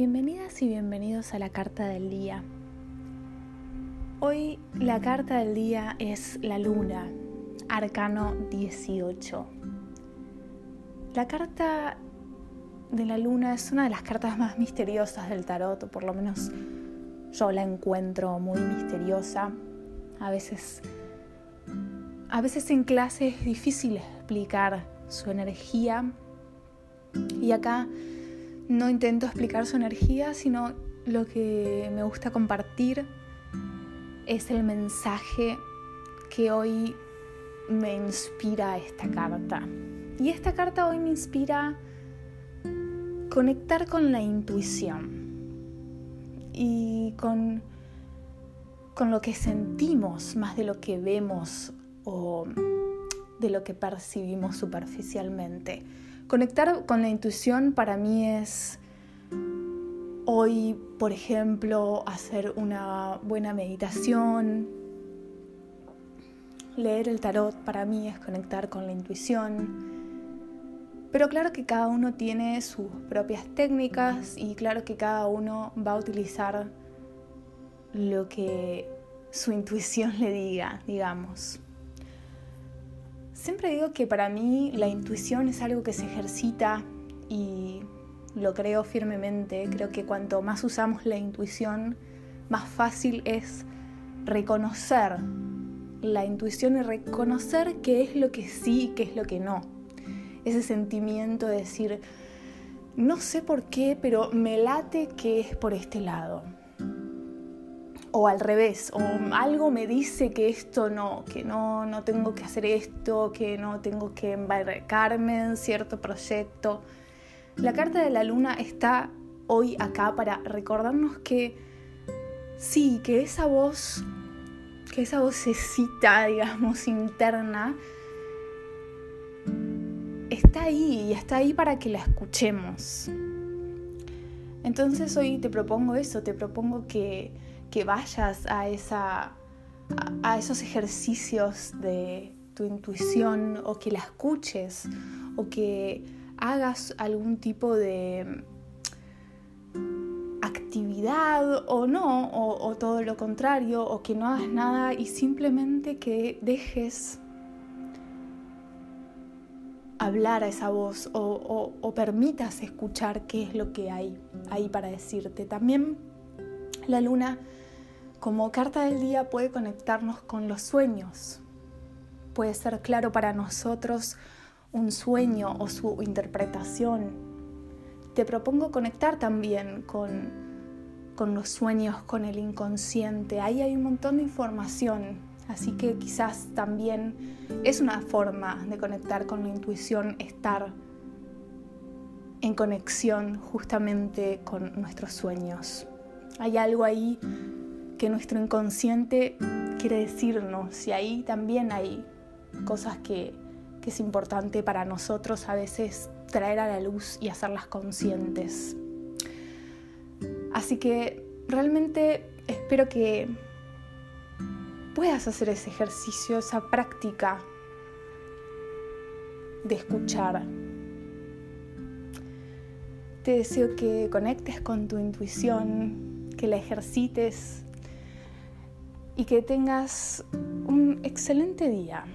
Bienvenidas y bienvenidos a la carta del día. Hoy la carta del día es la luna, arcano 18. La carta de la luna es una de las cartas más misteriosas del tarot, o por lo menos yo la encuentro muy misteriosa. A veces, a veces en clase es difícil explicar su energía y acá no intento explicar su energía, sino lo que me gusta compartir es el mensaje que hoy me inspira esta carta. Y esta carta hoy me inspira conectar con la intuición y con, con lo que sentimos más de lo que vemos o de lo que percibimos superficialmente. Conectar con la intuición para mí es hoy, por ejemplo, hacer una buena meditación. Leer el tarot para mí es conectar con la intuición. Pero claro que cada uno tiene sus propias técnicas y claro que cada uno va a utilizar lo que su intuición le diga, digamos. Siempre digo que para mí la intuición es algo que se ejercita y lo creo firmemente. Creo que cuanto más usamos la intuición, más fácil es reconocer la intuición y reconocer qué es lo que sí y qué es lo que no. Ese sentimiento de decir, no sé por qué, pero me late que es por este lado o al revés, o algo me dice que esto no, que no, no tengo que hacer esto, que no tengo que embarcarme en cierto proyecto. La carta de la luna está hoy acá para recordarnos que sí, que esa voz, que esa vocecita, digamos, interna, está ahí y está ahí para que la escuchemos. Entonces hoy te propongo eso, te propongo que que vayas a, esa, a, esos ejercicios de tu intuición o que la escuches o que hagas algún tipo de actividad o no, o, todo lo contrario, o que no hagas nada y simplemente que dejes hablar a esa voz o, o, permitas escuchar qué es lo que hay ahí para decirte. También la luna como carta del día puede conectarnos con los sueños. Puede ser claro para nosotros un sueño o su interpretación. Te propongo conectar también con, con los sueños, con el inconsciente. Ahí hay un montón de información, así que quizás también es una forma de conectar con la intuición, estar en conexión justamente con nuestros sueños. Hay algo ahí que nuestro inconsciente quiere decirnos y ahí también hay cosas que, que es importante para nosotros a veces traer a la luz y hacerlas conscientes. Así que realmente espero que puedas hacer ese ejercicio, esa práctica de escuchar. Te deseo que conectes con tu intuición, que la ejercites y que tengas un excelente día.